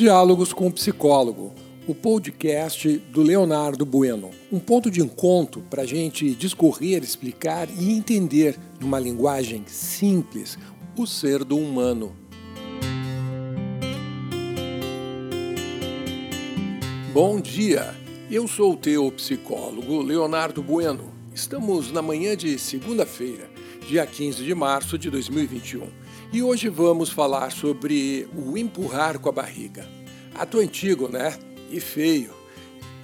Diálogos com o Psicólogo, o podcast do Leonardo Bueno. Um ponto de encontro para a gente discorrer, explicar e entender, numa linguagem simples, o ser do humano. Bom dia, eu sou o teu psicólogo Leonardo Bueno. Estamos na manhã de segunda-feira, dia 15 de março de 2021 e hoje vamos falar sobre o empurrar com a barriga. Ato antigo, né? E feio.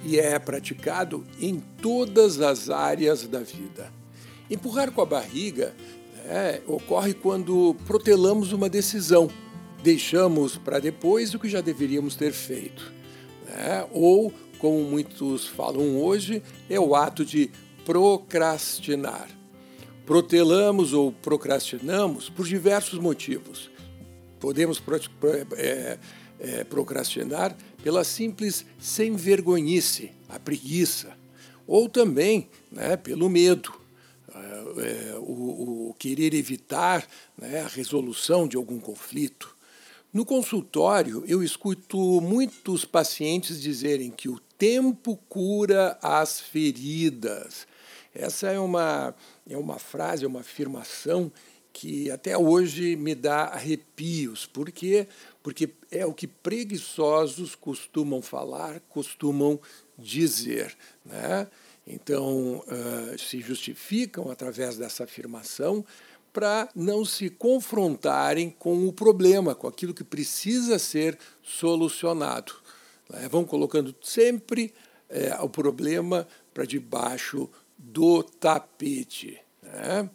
E é praticado em todas as áreas da vida. Empurrar com a barriga né, ocorre quando protelamos uma decisão, deixamos para depois o que já deveríamos ter feito. Né? Ou, como muitos falam hoje, é o ato de procrastinar. Protelamos ou procrastinamos por diversos motivos. Podemos é, é, procrastinar pela simples sem vergonhice, a preguiça, ou também né, pelo medo, é, é, o, o, querer evitar né, a resolução de algum conflito. No consultório, eu escuto muitos pacientes dizerem que o tempo cura as feridas. Essa é uma, é uma frase, é uma afirmação que até hoje me dá arrepios. Por quê? Porque é o que preguiçosos costumam falar, costumam dizer. Né? Então, uh, se justificam através dessa afirmação para não se confrontarem com o problema, com aquilo que precisa ser solucionado. Né? Vão colocando sempre é, o problema para debaixo do tapete. Né?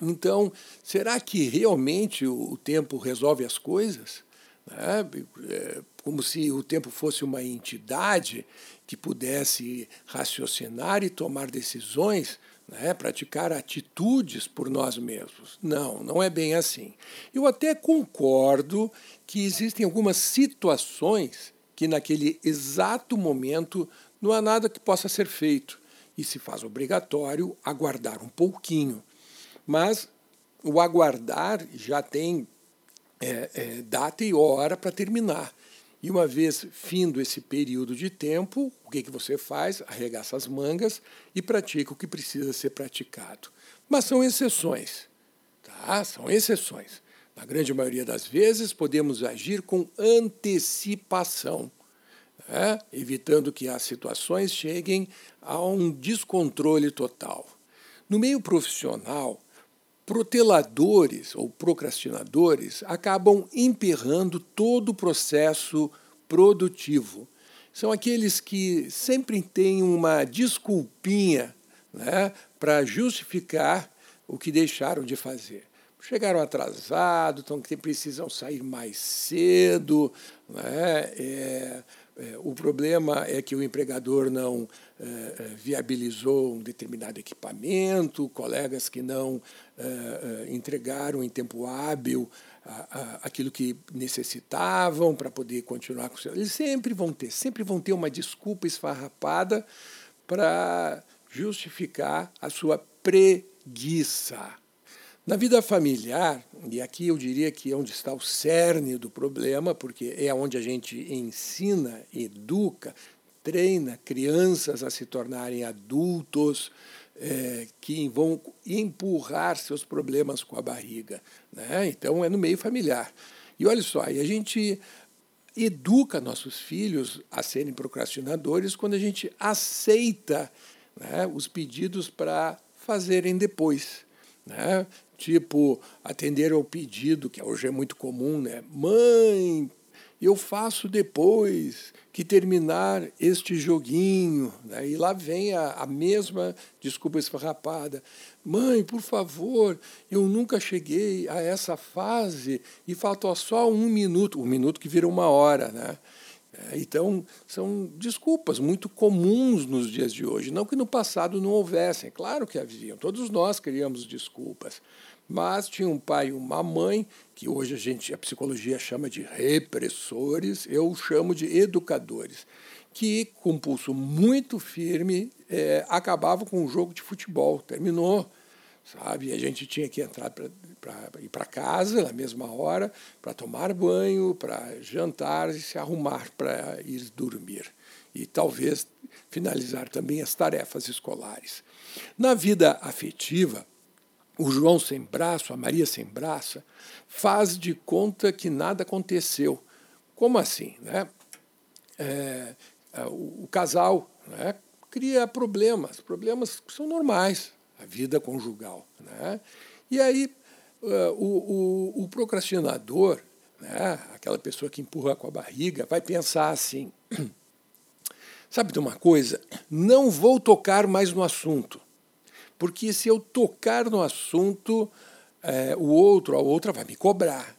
Então, será que realmente o tempo resolve as coisas? Né? É, como se o tempo fosse uma entidade que pudesse raciocinar e tomar decisões, né? praticar atitudes por nós mesmos. Não, não é bem assim. Eu até concordo que existem algumas situações que, naquele exato momento, não há nada que possa ser feito e se faz obrigatório aguardar um pouquinho. Mas o aguardar já tem é, é, data e hora para terminar. E uma vez findo esse período de tempo, o que, que você faz? Arregaça as mangas e pratica o que precisa ser praticado. Mas são exceções. Tá? São exceções. Na grande maioria das vezes, podemos agir com antecipação né? evitando que as situações cheguem a um descontrole total. No meio profissional, proteladores ou procrastinadores acabam emperrando todo o processo produtivo. São aqueles que sempre têm uma desculpinha né, para justificar o que deixaram de fazer. Chegaram atrasados, então precisam sair mais cedo, né, é, é, o problema é que o empregador não é, é, viabilizou um determinado equipamento, colegas que não entregaram em tempo hábil aquilo que necessitavam para poder continuar com o seu. Eles sempre vão ter, sempre vão ter uma desculpa esfarrapada para justificar a sua preguiça. Na vida familiar, e aqui eu diria que é onde está o cerne do problema, porque é onde a gente ensina, educa, treina crianças a se tornarem adultos é, que vão empurrar seus problemas com a barriga. Né? Então, é no meio familiar. E olha só, a gente educa nossos filhos a serem procrastinadores quando a gente aceita né, os pedidos para fazerem depois. Né? tipo atender ao pedido, que hoje é muito comum, né? Mãe, eu faço depois que terminar este joguinho. Né? E lá vem a, a mesma desculpa esfarrapada. Mãe, por favor, eu nunca cheguei a essa fase e faltou só um minuto, um minuto que vira uma hora, né? É, então, são desculpas muito comuns nos dias de hoje. Não que no passado não houvessem, claro que haviam, todos nós criamos desculpas. Mas tinha um pai e uma mãe, que hoje a gente, a psicologia chama de repressores, eu chamo de educadores, que, com pulso muito firme, é, acabavam com um jogo de futebol. Terminou. Sabe? A gente tinha que entrar para ir para casa na mesma hora, para tomar banho, para jantar e se arrumar para ir dormir. E talvez finalizar também as tarefas escolares. Na vida afetiva, o João sem braço, a Maria sem braça, faz de conta que nada aconteceu. Como assim? Né? É, é o, o, casal né, cria problemas, problemas que são normais, a vida conjugal. Né? E aí uh, o, o, o, procrastinador, né, aquela pessoa que empurra com a barriga, vai pensar assim: sabe de uma coisa? Não vou tocar mais no assunto, porque se eu tocar no assunto, é, o outro, a outra vai me cobrar.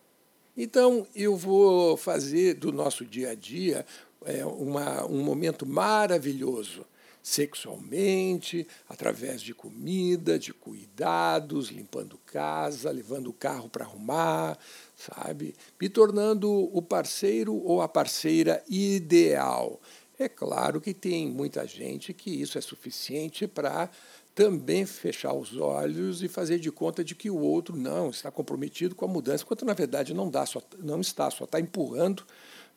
Então, eu vou fazer do nosso dia a dia é, uma, um momento maravilhoso sexualmente, através de comida, de cuidados, limpando casa, levando o carro para arrumar, sabe? Me tornando o parceiro ou a parceira ideal. É claro que tem muita gente que isso é suficiente para também fechar os olhos e fazer de conta de que o outro não está comprometido com a mudança, quando na verdade não, dá, só, não está, só está empurrando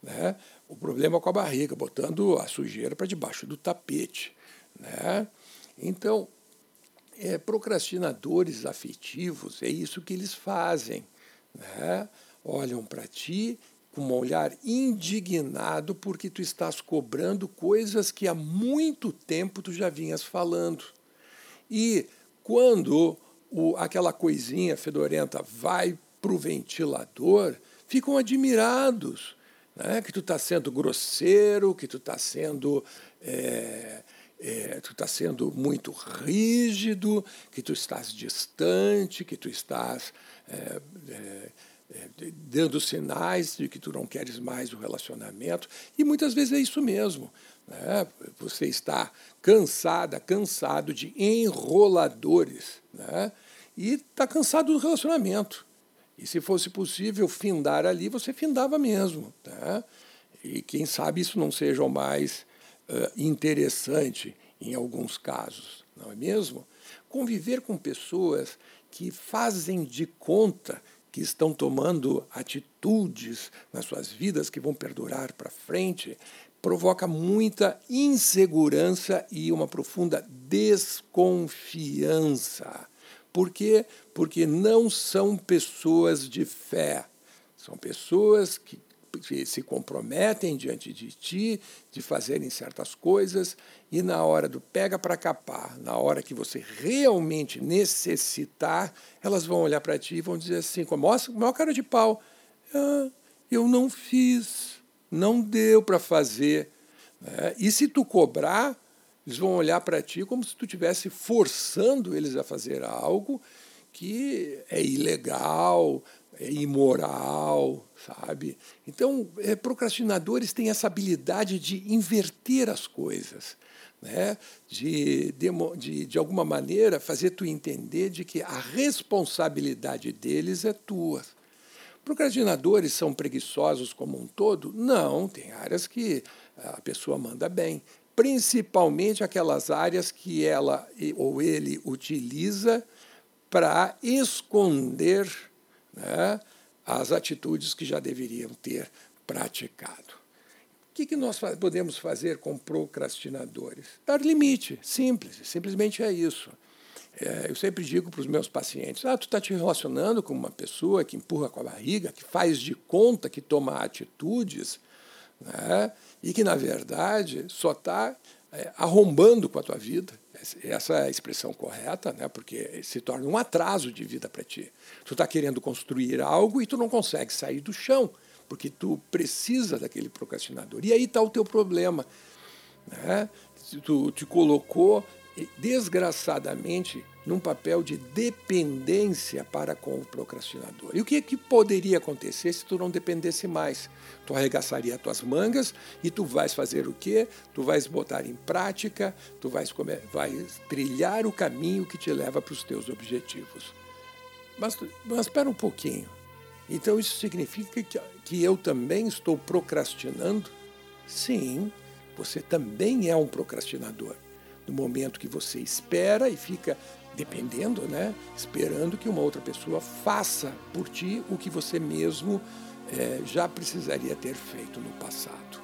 né, o problema com a barriga, botando a sujeira para debaixo do tapete. Né? Então, é, procrastinadores afetivos, é isso que eles fazem. Né? Olham para ti com um olhar indignado porque tu estás cobrando coisas que há muito tempo tu já vinhas falando. E quando o, aquela coisinha fedorenta vai para o ventilador, ficam admirados né? que tu está sendo grosseiro, que tu está sendo é, é, tu está sendo muito rígido, que tu estás distante, que tu estás é, é, é, dando sinais de que tu não queres mais o relacionamento. E muitas vezes é isso mesmo. Né? Você está cansada, cansado de enroladores, né? e está cansado do relacionamento. E se fosse possível findar ali, você findava mesmo. Tá? E quem sabe isso não seja o mais uh, interessante em alguns casos, não é mesmo? Conviver com pessoas que fazem de conta que estão tomando atitudes nas suas vidas que vão perdurar para frente, provoca muita insegurança e uma profunda desconfiança. Por quê? Porque não são pessoas de fé. São pessoas que se comprometem diante de ti de fazerem certas coisas e na hora do pega para capar, na hora que você realmente necessitar, elas vão olhar para ti e vão dizer assim, com a maior, maior cara de pau, ah, eu não fiz, não deu para fazer. Né? E se tu cobrar, eles vão olhar para ti como se tu estivesse forçando eles a fazer algo que é ilegal, é imoral, sabe? Então, é, procrastinadores têm essa habilidade de inverter as coisas, né? de, de, de, alguma maneira, fazer tu entender de que a responsabilidade deles é tua. Procrastinadores são preguiçosos como um todo? Não, tem áreas que a pessoa manda bem, principalmente aquelas áreas que ela ou ele utiliza para esconder né, as atitudes que já deveriam ter praticado. O que, que nós podemos fazer com procrastinadores? Dar limite, simples, simplesmente é isso. É, eu sempre digo para os meus pacientes: ah, tu está te relacionando com uma pessoa que empurra com a barriga, que faz de conta que toma atitudes, né, e que, na verdade, só está é, arrombando com a tua vida. Essa é a expressão correta, né? porque se torna um atraso de vida para ti. Tu está querendo construir algo e tu não consegue sair do chão, porque tu precisa daquele procrastinador. E aí está o teu problema. Né? Tu te colocou desgraçadamente num papel de dependência para com o procrastinador. E o que, que poderia acontecer se tu não dependesse mais? Tu arregaçaria as tuas mangas e tu vais fazer o quê? Tu vais botar em prática, tu vais, comer, vais trilhar o caminho que te leva para os teus objetivos. Mas, mas espera um pouquinho. Então isso significa que, que eu também estou procrastinando? Sim, você também é um procrastinador no momento que você espera e fica dependendo, né? Esperando que uma outra pessoa faça por ti o que você mesmo é, já precisaria ter feito no passado.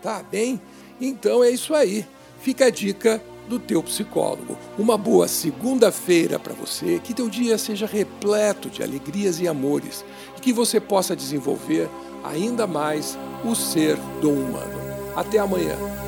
Tá bem? Então é isso aí. Fica a dica do teu psicólogo. Uma boa segunda-feira para você, que teu dia seja repleto de alegrias e amores e que você possa desenvolver ainda mais o ser do humano. Até amanhã.